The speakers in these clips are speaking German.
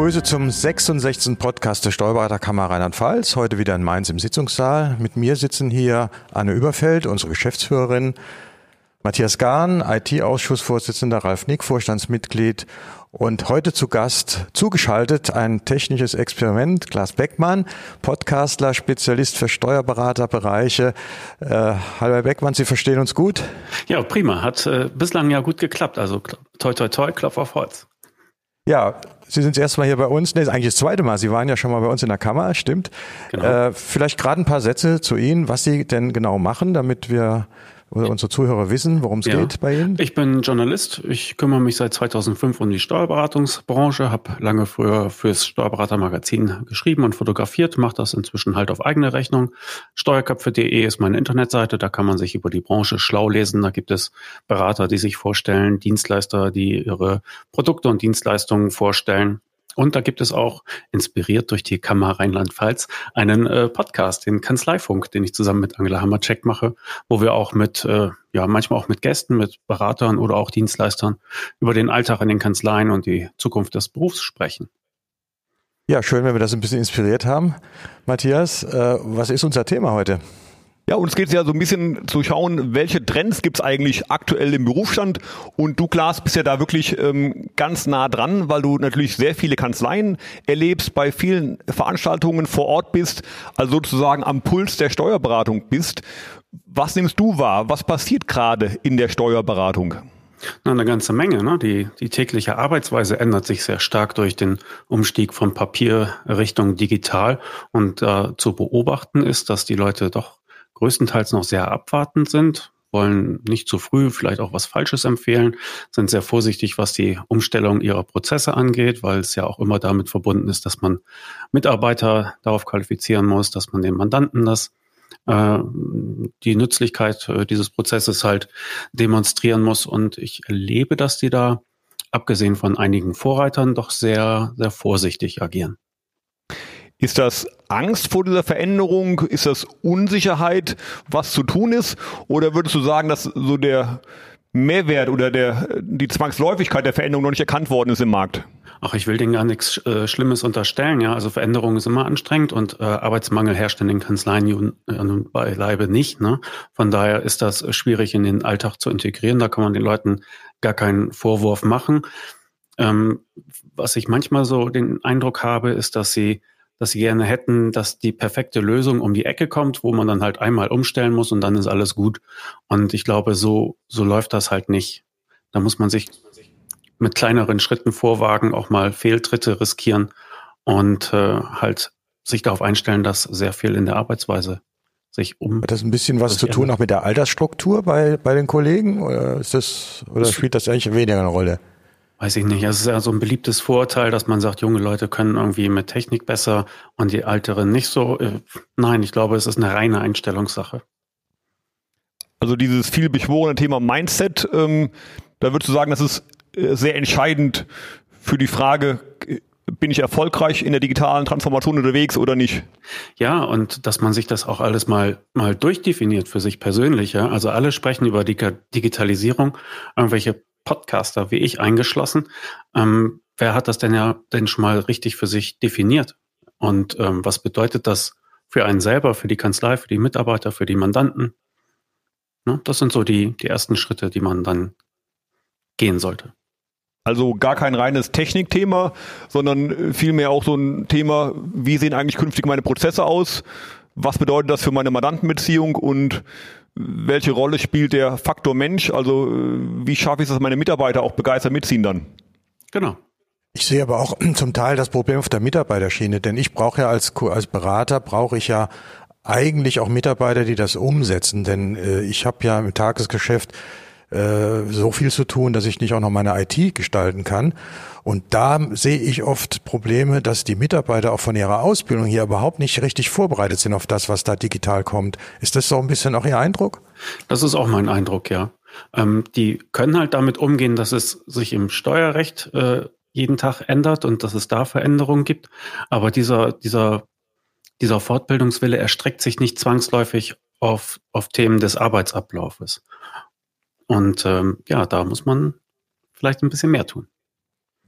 begrüße zum 66. Podcast der Steuerberaterkammer Rheinland-Pfalz. Heute wieder in Mainz im Sitzungssaal. Mit mir sitzen hier Anne Überfeld, unsere Geschäftsführerin, Matthias Gahn, IT-Ausschussvorsitzender, Ralf Nick, Vorstandsmitglied und heute zu Gast zugeschaltet ein technisches Experiment, Klaas Beckmann, Podcastler, Spezialist für Steuerberaterbereiche. Äh, hallo Herr Beckmann, Sie verstehen uns gut? Ja, prima. Hat äh, bislang ja gut geklappt. Also toi toi toi, Klopf auf Holz. Ja, Sie sind das erste Mal hier bei uns. Nee, ist eigentlich das zweite Mal. Sie waren ja schon mal bei uns in der Kammer, stimmt. Genau. Äh, vielleicht gerade ein paar Sätze zu Ihnen, was Sie denn genau machen, damit wir unsere Zuhörer wissen, worum es ja. geht bei Ihnen? Ich bin Journalist. Ich kümmere mich seit 2005 um die Steuerberatungsbranche, habe lange früher fürs Steuerberatermagazin geschrieben und fotografiert, mache das inzwischen halt auf eigene Rechnung. Steuerköpfe.de ist meine Internetseite, da kann man sich über die Branche schlau lesen. Da gibt es Berater, die sich vorstellen, Dienstleister, die ihre Produkte und Dienstleistungen vorstellen. Und da gibt es auch, inspiriert durch die Kammer Rheinland-Pfalz, einen äh, Podcast, den Kanzleifunk, den ich zusammen mit Angela Hammercheck mache, wo wir auch mit, äh, ja, manchmal auch mit Gästen, mit Beratern oder auch Dienstleistern über den Alltag in den Kanzleien und die Zukunft des Berufs sprechen. Ja, schön, wenn wir das ein bisschen inspiriert haben. Matthias, äh, was ist unser Thema heute? Ja, uns geht es ja so ein bisschen zu schauen, welche Trends gibt es eigentlich aktuell im Berufsstand. Und du, Klaas, bist ja da wirklich ähm, ganz nah dran, weil du natürlich sehr viele Kanzleien erlebst, bei vielen Veranstaltungen vor Ort bist, also sozusagen am Puls der Steuerberatung bist. Was nimmst du wahr? Was passiert gerade in der Steuerberatung? Na, eine ganze Menge. Ne? Die, die tägliche Arbeitsweise ändert sich sehr stark durch den Umstieg von Papier Richtung digital. Und äh, zu beobachten ist, dass die Leute doch größtenteils noch sehr abwartend sind, wollen nicht zu früh vielleicht auch was Falsches empfehlen, sind sehr vorsichtig, was die Umstellung ihrer Prozesse angeht, weil es ja auch immer damit verbunden ist, dass man Mitarbeiter darauf qualifizieren muss, dass man den Mandanten das äh, die Nützlichkeit äh, dieses Prozesses halt demonstrieren muss. Und ich erlebe, dass die da, abgesehen von einigen Vorreitern, doch sehr, sehr vorsichtig agieren. Ist das Angst vor dieser Veränderung? Ist das Unsicherheit, was zu tun ist? Oder würdest du sagen, dass so der Mehrwert oder der, die Zwangsläufigkeit der Veränderung noch nicht erkannt worden ist im Markt? Ach, ich will denen gar nichts äh, Schlimmes unterstellen, ja. Also Veränderung ist immer anstrengend und äh, Arbeitsmangel herrscht in den Kanzleien äh, beileibe nicht. Ne? Von daher ist das schwierig in den Alltag zu integrieren. Da kann man den Leuten gar keinen Vorwurf machen. Ähm, was ich manchmal so den Eindruck habe, ist, dass sie dass sie gerne hätten, dass die perfekte Lösung um die Ecke kommt, wo man dann halt einmal umstellen muss und dann ist alles gut. Und ich glaube, so, so läuft das halt nicht. Da muss man sich mit kleineren Schritten vorwagen, auch mal Fehltritte riskieren und äh, halt sich darauf einstellen, dass sehr viel in der Arbeitsweise sich um. Hat das ein bisschen was zu tun auch mit der Altersstruktur bei, bei den Kollegen? Oder ist das, oder spielt das eigentlich weniger eine Rolle? Weiß ich nicht. Es ist ja so ein beliebtes Vorurteil, dass man sagt, junge Leute können irgendwie mit Technik besser und die Älteren nicht so. Äh, nein, ich glaube, es ist eine reine Einstellungssache. Also dieses viel beschworene Thema Mindset, ähm, da würdest du sagen, das ist äh, sehr entscheidend für die Frage, bin ich erfolgreich in der digitalen Transformation unterwegs oder nicht? Ja, und dass man sich das auch alles mal, mal durchdefiniert für sich persönlich. Ja? Also alle sprechen über die Digitalisierung, irgendwelche Podcaster wie ich eingeschlossen. Ähm, wer hat das denn ja denn schon mal richtig für sich definiert? Und ähm, was bedeutet das für einen selber, für die Kanzlei, für die Mitarbeiter, für die Mandanten? Ne? Das sind so die, die ersten Schritte, die man dann gehen sollte. Also gar kein reines Technikthema, sondern vielmehr auch so ein Thema, wie sehen eigentlich künftig meine Prozesse aus? Was bedeutet das für meine Mandantenbeziehung und welche Rolle spielt der Faktor Mensch? Also äh, wie schaffe ich es, dass meine Mitarbeiter auch begeistert mitziehen dann? Genau. Ich sehe aber auch zum Teil das Problem auf der Mitarbeiterschiene, denn ich brauche ja als, als Berater, brauche ich ja eigentlich auch Mitarbeiter, die das umsetzen, denn äh, ich habe ja im Tagesgeschäft äh, so viel zu tun, dass ich nicht auch noch meine IT gestalten kann. Und da sehe ich oft Probleme, dass die Mitarbeiter auch von ihrer Ausbildung hier überhaupt nicht richtig vorbereitet sind auf das, was da digital kommt. Ist das so ein bisschen auch Ihr Eindruck? Das ist auch mein Eindruck, ja. Ähm, die können halt damit umgehen, dass es sich im Steuerrecht äh, jeden Tag ändert und dass es da Veränderungen gibt. Aber dieser, dieser, dieser Fortbildungswille erstreckt sich nicht zwangsläufig auf, auf Themen des Arbeitsablaufes. Und ähm, ja, da muss man vielleicht ein bisschen mehr tun.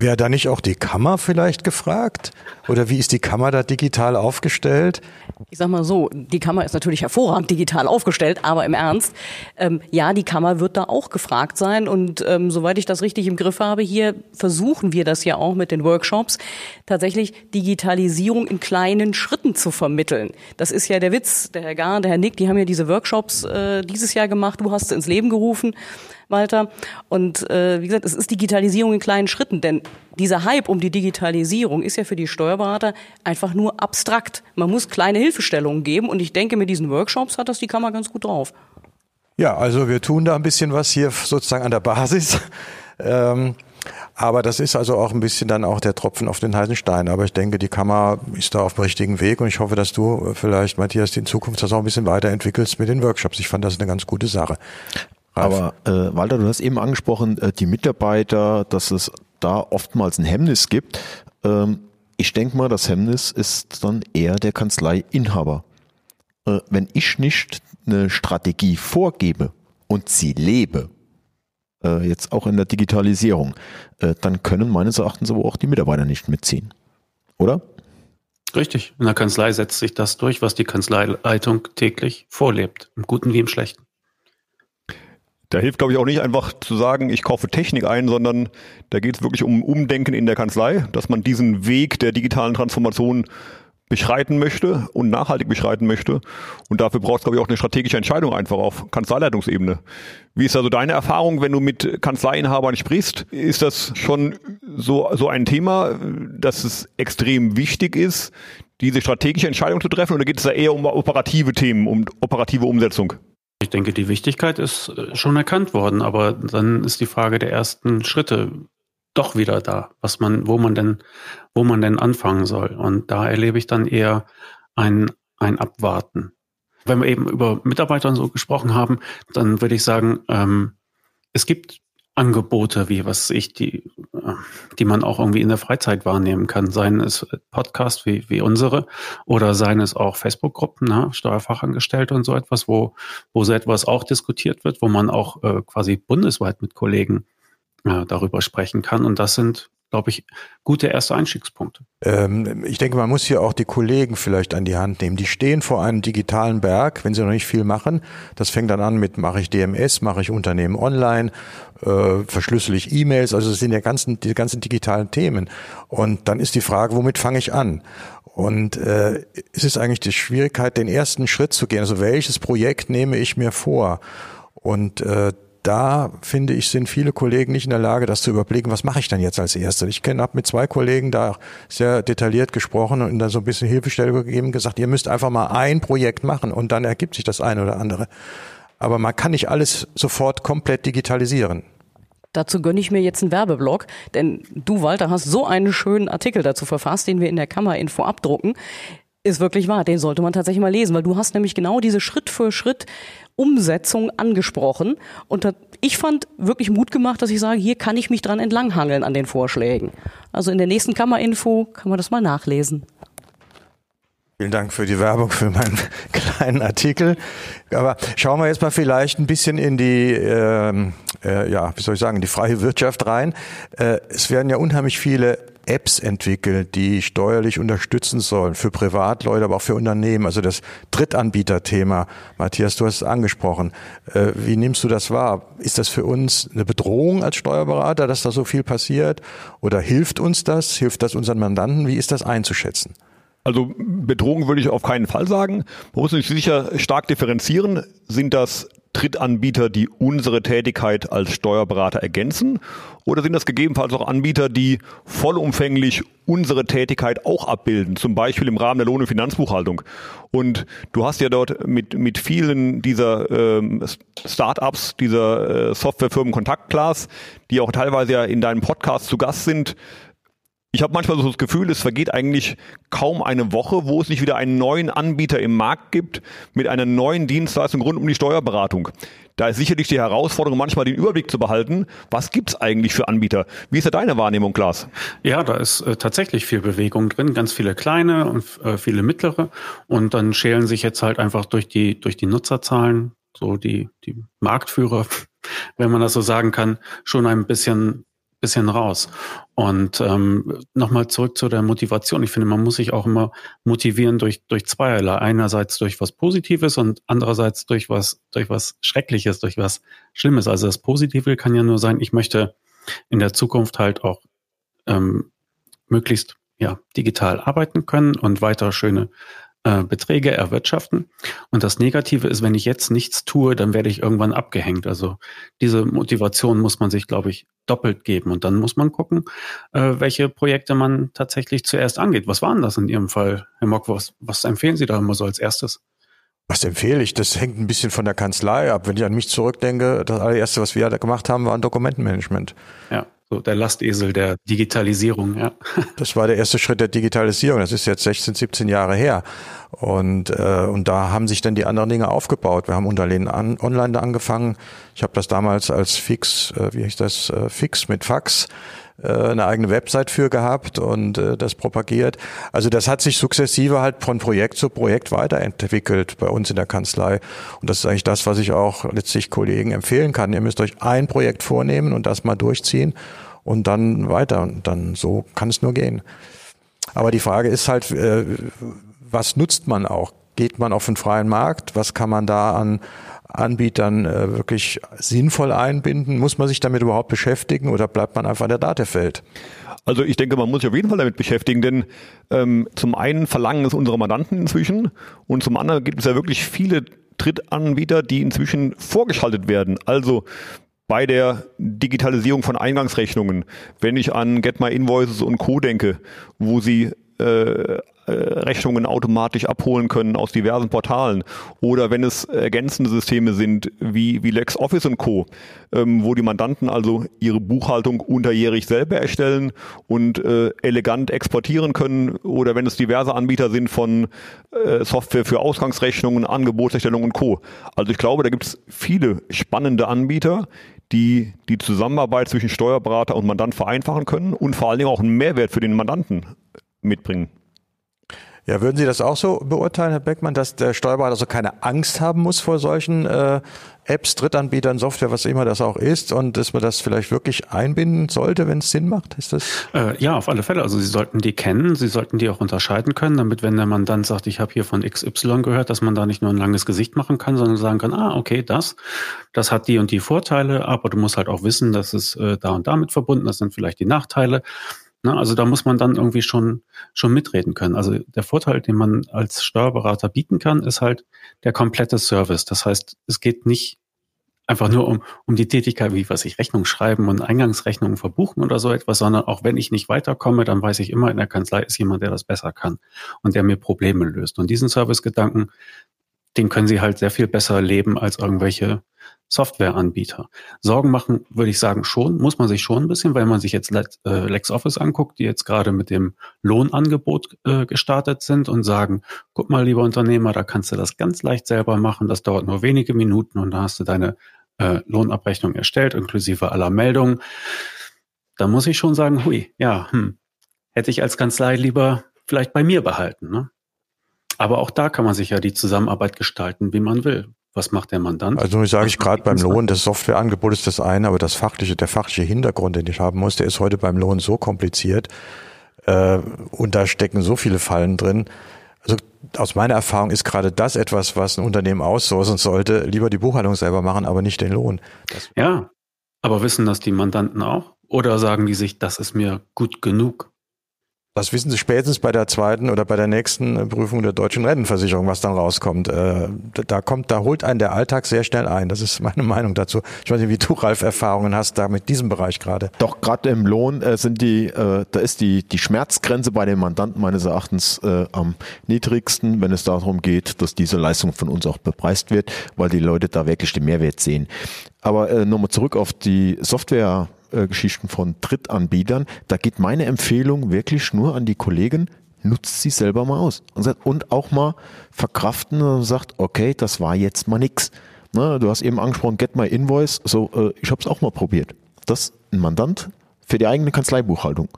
Wäre da nicht auch die Kammer vielleicht gefragt? Oder wie ist die Kammer da digital aufgestellt? Ich sag mal so, die Kammer ist natürlich hervorragend digital aufgestellt, aber im Ernst, ähm, ja, die Kammer wird da auch gefragt sein. Und ähm, soweit ich das richtig im Griff habe, hier versuchen wir das ja auch mit den Workshops, tatsächlich Digitalisierung in kleinen Schritten zu vermitteln. Das ist ja der Witz. Der Herr Gar, der Herr Nick, die haben ja diese Workshops äh, dieses Jahr gemacht. Du hast sie ins Leben gerufen. Walter. Und äh, wie gesagt, es ist Digitalisierung in kleinen Schritten, denn dieser Hype um die Digitalisierung ist ja für die Steuerberater einfach nur abstrakt. Man muss kleine Hilfestellungen geben und ich denke, mit diesen Workshops hat das die Kammer ganz gut drauf. Ja, also wir tun da ein bisschen was hier sozusagen an der Basis. Ähm, aber das ist also auch ein bisschen dann auch der Tropfen auf den heißen Stein. Aber ich denke, die Kammer ist da auf dem richtigen Weg und ich hoffe, dass du vielleicht, Matthias, in Zukunft das auch ein bisschen weiterentwickelst mit den Workshops. Ich fand das eine ganz gute Sache. Aber äh, Walter, du hast eben angesprochen, äh, die Mitarbeiter, dass es da oftmals ein Hemmnis gibt. Ähm, ich denke mal, das Hemmnis ist dann eher der Kanzleiinhaber. Äh, wenn ich nicht eine Strategie vorgebe und sie lebe, äh, jetzt auch in der Digitalisierung, äh, dann können meines Erachtens aber auch die Mitarbeiter nicht mitziehen. Oder? Richtig. In der Kanzlei setzt sich das durch, was die Kanzleileitung täglich vorlebt, im Guten wie im Schlechten. Da hilft, glaube ich, auch nicht einfach zu sagen, ich kaufe Technik ein, sondern da geht es wirklich um Umdenken in der Kanzlei, dass man diesen Weg der digitalen Transformation beschreiten möchte und nachhaltig beschreiten möchte. Und dafür braucht es, glaube ich, auch eine strategische Entscheidung einfach auf Kanzleileitungsebene. Wie ist also deine Erfahrung, wenn du mit Kanzleiinhabern sprichst? Ist das schon so, so ein Thema, dass es extrem wichtig ist, diese strategische Entscheidung zu treffen? Oder geht es da eher um operative Themen, um operative Umsetzung? Ich denke, die Wichtigkeit ist äh, schon erkannt worden, aber dann ist die Frage der ersten Schritte doch wieder da, was man, wo man denn, wo man denn anfangen soll. Und da erlebe ich dann eher ein, ein Abwarten. Wenn wir eben über Mitarbeiter so gesprochen haben, dann würde ich sagen, ähm, es gibt Angebote, wie was ich, die, die man auch irgendwie in der Freizeit wahrnehmen kann. Seien es Podcasts wie, wie unsere oder seien es auch Facebook-Gruppen, ne, Steuerfachangestellte und so etwas, wo, wo so etwas auch diskutiert wird, wo man auch äh, quasi bundesweit mit Kollegen äh, darüber sprechen kann. Und das sind glaube ich, gute erste Einstiegspunkte. Ähm, ich denke, man muss hier auch die Kollegen vielleicht an die Hand nehmen. Die stehen vor einem digitalen Berg, wenn sie noch nicht viel machen. Das fängt dann an mit, mache ich DMS, mache ich Unternehmen online, äh, verschlüssel ich E-Mails, also das sind ja ganzen, die ganzen digitalen Themen. Und dann ist die Frage, womit fange ich an? Und äh, es ist eigentlich die Schwierigkeit, den ersten Schritt zu gehen. Also welches Projekt nehme ich mir vor? Und äh, da finde ich, sind viele Kollegen nicht in der Lage, das zu überblicken, was mache ich dann jetzt als Erster. Ich habe mit zwei Kollegen da sehr detailliert gesprochen und da so ein bisschen Hilfestellung gegeben, gesagt, ihr müsst einfach mal ein Projekt machen und dann ergibt sich das eine oder andere. Aber man kann nicht alles sofort komplett digitalisieren. Dazu gönne ich mir jetzt einen Werbeblock, denn du, Walter, hast so einen schönen Artikel dazu verfasst, den wir in der Kammerinfo abdrucken. Ist wirklich wahr, den sollte man tatsächlich mal lesen, weil du hast nämlich genau diese Schritt für Schritt Umsetzung angesprochen. Und ich fand wirklich Mut gemacht, dass ich sage, hier kann ich mich dran entlanghangeln an den Vorschlägen. Also in der nächsten Kammerinfo kann man das mal nachlesen. Vielen Dank für die Werbung für meinen kleinen Artikel. Aber schauen wir jetzt mal vielleicht ein bisschen in die, äh, äh, ja, wie soll ich sagen, die freie Wirtschaft rein. Äh, es werden ja unheimlich viele Apps entwickelt, die steuerlich unterstützen sollen für Privatleute, aber auch für Unternehmen. Also das Drittanbieterthema. Matthias, du hast es angesprochen. Äh, wie nimmst du das wahr? Ist das für uns eine Bedrohung als Steuerberater, dass da so viel passiert? Oder hilft uns das? Hilft das unseren Mandanten? Wie ist das einzuschätzen? Also Bedrohung würde ich auf keinen Fall sagen. Man muss sich sicher stark differenzieren. Sind das Drittanbieter, die unsere Tätigkeit als Steuerberater ergänzen? Oder sind das gegebenenfalls auch Anbieter, die vollumfänglich unsere Tätigkeit auch abbilden, zum Beispiel im Rahmen der Lohn- und Finanzbuchhaltung? Und du hast ja dort mit, mit vielen dieser ähm, Startups, dieser äh, Softwarefirmen Kontaktglas, die auch teilweise ja in deinem Podcast zu Gast sind, ich habe manchmal so das Gefühl, es vergeht eigentlich kaum eine Woche, wo es nicht wieder einen neuen Anbieter im Markt gibt mit einer neuen Dienstleistung rund um die Steuerberatung. Da ist sicherlich die Herausforderung, manchmal den Überblick zu behalten. Was gibt's eigentlich für Anbieter? Wie ist da deine Wahrnehmung, Klaas? Ja, da ist äh, tatsächlich viel Bewegung drin, ganz viele kleine und äh, viele mittlere. Und dann schälen sich jetzt halt einfach durch die, durch die Nutzerzahlen, so die, die Marktführer, wenn man das so sagen kann, schon ein bisschen bisschen raus. Und ähm, nochmal zurück zu der Motivation. Ich finde, man muss sich auch immer motivieren durch, durch zweierlei. Einerseits durch was Positives und andererseits durch was, durch was Schreckliches, durch was Schlimmes. Also das Positive kann ja nur sein, ich möchte in der Zukunft halt auch ähm, möglichst ja, digital arbeiten können und weiter schöne äh, Beträge erwirtschaften. Und das Negative ist, wenn ich jetzt nichts tue, dann werde ich irgendwann abgehängt. Also diese Motivation muss man sich, glaube ich, doppelt geben. Und dann muss man gucken, äh, welche Projekte man tatsächlich zuerst angeht. Was waren das in Ihrem Fall, Herr Mock? Was, was empfehlen Sie da immer so als erstes? Was empfehle ich? Das hängt ein bisschen von der Kanzlei ab. Wenn ich an mich zurückdenke, das allererste, was wir da gemacht haben, war ein Dokumentenmanagement. Ja. So der Lastesel der Digitalisierung, ja. Das war der erste Schritt der Digitalisierung. Das ist jetzt 16, 17 Jahre her. Und, äh, und da haben sich dann die anderen Dinge aufgebaut. Wir haben Unternehmen an, online angefangen. Ich habe das damals als Fix, äh, wie heißt das, äh, Fix mit Fax äh, eine eigene Website für gehabt und äh, das propagiert. Also das hat sich sukzessive halt von Projekt zu Projekt weiterentwickelt bei uns in der Kanzlei. Und das ist eigentlich das, was ich auch letztlich Kollegen empfehlen kann. Ihr müsst euch ein Projekt vornehmen und das mal durchziehen und dann weiter. Und dann so kann es nur gehen. Aber die Frage ist halt, äh, was nutzt man auch? Geht man auf den freien Markt? Was kann man da an Anbietern äh, wirklich sinnvoll einbinden? Muss man sich damit überhaupt beschäftigen oder bleibt man einfach in der Datefeld? Also ich denke, man muss sich auf jeden Fall damit beschäftigen, denn ähm, zum einen verlangen es unsere Mandanten inzwischen und zum anderen gibt es ja wirklich viele Drittanbieter, die inzwischen vorgeschaltet werden. Also bei der Digitalisierung von Eingangsrechnungen, wenn ich an Get My Invoices und Co. denke, wo sie äh, äh, Rechnungen automatisch abholen können aus diversen Portalen oder wenn es ergänzende Systeme sind wie, wie LexOffice und Co., ähm, wo die Mandanten also ihre Buchhaltung unterjährig selber erstellen und äh, elegant exportieren können oder wenn es diverse Anbieter sind von äh, Software für Ausgangsrechnungen, Angebotserstellung und Co. Also ich glaube, da gibt es viele spannende Anbieter, die die Zusammenarbeit zwischen Steuerberater und Mandant vereinfachen können und vor allen Dingen auch einen Mehrwert für den Mandanten mitbringen. Ja, würden Sie das auch so beurteilen, Herr Beckmann, dass der Steuerberater also keine Angst haben muss vor solchen äh, Apps, Drittanbietern, Software, was immer das auch ist, und dass man das vielleicht wirklich einbinden sollte, wenn es Sinn macht? Ist das? Äh, ja, auf alle Fälle. Also Sie sollten die kennen, Sie sollten die auch unterscheiden können, damit wenn der Mandant sagt, ich habe hier von XY gehört, dass man da nicht nur ein langes Gesicht machen kann, sondern sagen kann, ah, okay, das, das hat die und die Vorteile, aber du musst halt auch wissen, dass es äh, da und damit verbunden, das sind vielleicht die Nachteile. Ne? Also da muss man dann irgendwie schon, schon mitreden können. Also der Vorteil, den man als Steuerberater bieten kann, ist halt der komplette Service. Das heißt, es geht nicht einfach nur um, um die Tätigkeit, wie was ich Rechnung schreiben und Eingangsrechnungen verbuchen oder so etwas, sondern auch wenn ich nicht weiterkomme, dann weiß ich immer, in der Kanzlei ist jemand, der das besser kann und der mir Probleme löst. Und diesen Servicegedanken, den können Sie halt sehr viel besser leben als irgendwelche Softwareanbieter. Sorgen machen, würde ich sagen, schon, muss man sich schon ein bisschen, weil man sich jetzt äh, LexOffice anguckt, die jetzt gerade mit dem Lohnangebot äh, gestartet sind und sagen, guck mal, lieber Unternehmer, da kannst du das ganz leicht selber machen, das dauert nur wenige Minuten und da hast du deine äh, Lohnabrechnung erstellt, inklusive aller Meldungen. Da muss ich schon sagen, hui, ja, hm, hätte ich als Kanzlei lieber vielleicht bei mir behalten. Ne? Aber auch da kann man sich ja die Zusammenarbeit gestalten, wie man will. Was macht der Mandant? Also ich sage ich gerade beim Lohn, das Softwareangebot ist das eine, aber das fachliche, der fachliche Hintergrund, den ich haben muss, der ist heute beim Lohn so kompliziert äh, und da stecken so viele Fallen drin. Also aus meiner Erfahrung ist gerade das etwas, was ein Unternehmen aussourcen sollte, lieber die Buchhaltung selber machen, aber nicht den Lohn. Das ja, aber wissen das die Mandanten auch? Oder sagen die sich, das ist mir gut genug? Das wissen Sie spätestens bei der zweiten oder bei der nächsten äh, Prüfung der deutschen Rentenversicherung, was dann rauskommt. Äh, da kommt, da holt einen der Alltag sehr schnell ein. Das ist meine Meinung dazu. Ich weiß nicht, wie du, Ralf, Erfahrungen hast da mit diesem Bereich gerade. Doch gerade im Lohn äh, sind die, da ist die, die Schmerzgrenze bei den Mandanten meines Erachtens am niedrigsten, wenn es darum geht, dass diese Leistung von uns auch bepreist wird, weil die Leute da wirklich den Mehrwert sehen. Aber nochmal zurück auf die Software. Geschichten von Drittanbietern. Da geht meine Empfehlung wirklich nur an die Kollegen, nutzt sie selber mal aus und, sagt, und auch mal verkraften und sagt, okay, das war jetzt mal nix. Na, du hast eben angesprochen, get my invoice, so äh, ich habe es auch mal probiert. Das ein Mandant für die eigene Kanzleibuchhaltung.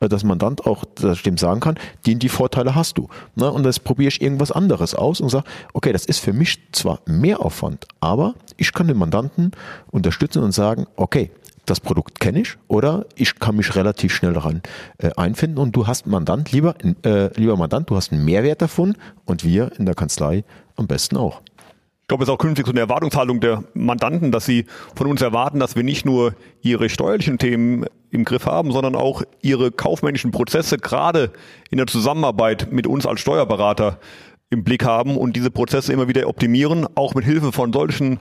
Äh, dass Mandant auch das dem sagen kann, die die Vorteile hast du. Na, und das probiere ich irgendwas anderes aus und sage, okay, das ist für mich zwar mehr Aufwand, aber ich kann den Mandanten unterstützen und sagen, okay, das Produkt kenne ich oder ich kann mich relativ schnell daran äh, einfinden und du hast Mandant, lieber, äh, lieber Mandant, du hast einen Mehrwert davon und wir in der Kanzlei am besten auch. Ich glaube, es ist auch künftig so eine Erwartungshaltung der Mandanten, dass sie von uns erwarten, dass wir nicht nur ihre steuerlichen Themen im Griff haben, sondern auch ihre kaufmännischen Prozesse gerade in der Zusammenarbeit mit uns als Steuerberater im Blick haben und diese Prozesse immer wieder optimieren, auch mit Hilfe von solchen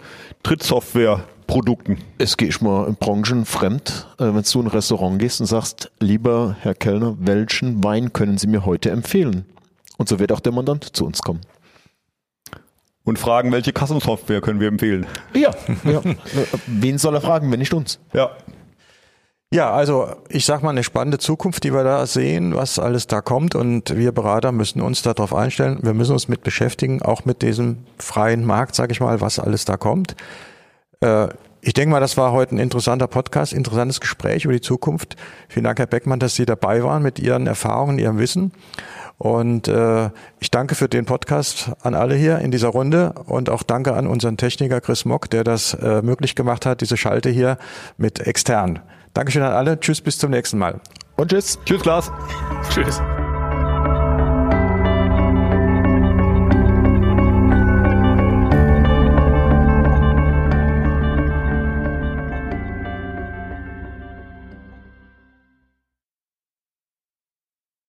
Trittsoftware-Produkten. Es geht mal branchenfremd, äh, wenn du in ein Restaurant gehst und sagst, lieber Herr Kellner, welchen Wein können Sie mir heute empfehlen? Und so wird auch der Mandant zu uns kommen und fragen, welche Kassensoftware können wir empfehlen. Ja, ja. wen soll er fragen, wenn nicht uns? Ja. Ja, also ich sag mal eine spannende Zukunft, die wir da sehen, was alles da kommt und wir Berater müssen uns darauf einstellen. Wir müssen uns mit beschäftigen, auch mit diesem freien Markt, sage ich mal, was alles da kommt. Äh, ich denke mal, das war heute ein interessanter Podcast, interessantes Gespräch über die Zukunft. Vielen Dank, Herr Beckmann, dass Sie dabei waren mit Ihren Erfahrungen, Ihrem Wissen. Und äh, ich danke für den Podcast an alle hier in dieser Runde und auch danke an unseren Techniker Chris Mock, der das äh, möglich gemacht hat, diese Schalte hier mit extern. Dankeschön an alle. Tschüss, bis zum nächsten Mal. Und tschüss. Tschüss, Klaas. Tschüss.